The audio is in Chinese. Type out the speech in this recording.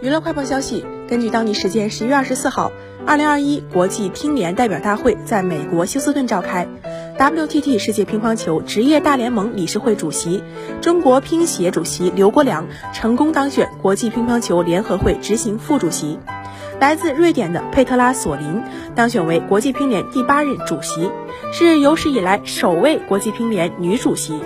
娱乐快报消息：根据当地时间十一月二十四号，二零二一国际乒联代表大会在美国休斯顿召开。WTT 世界乒乓球职业大联盟理事会主席、中国乒协主席刘国梁成功当选国际乒乓球联合会执行副主席。来自瑞典的佩特拉索林当选为国际乒联第八任主席，是有史以来首位国际乒联女主席。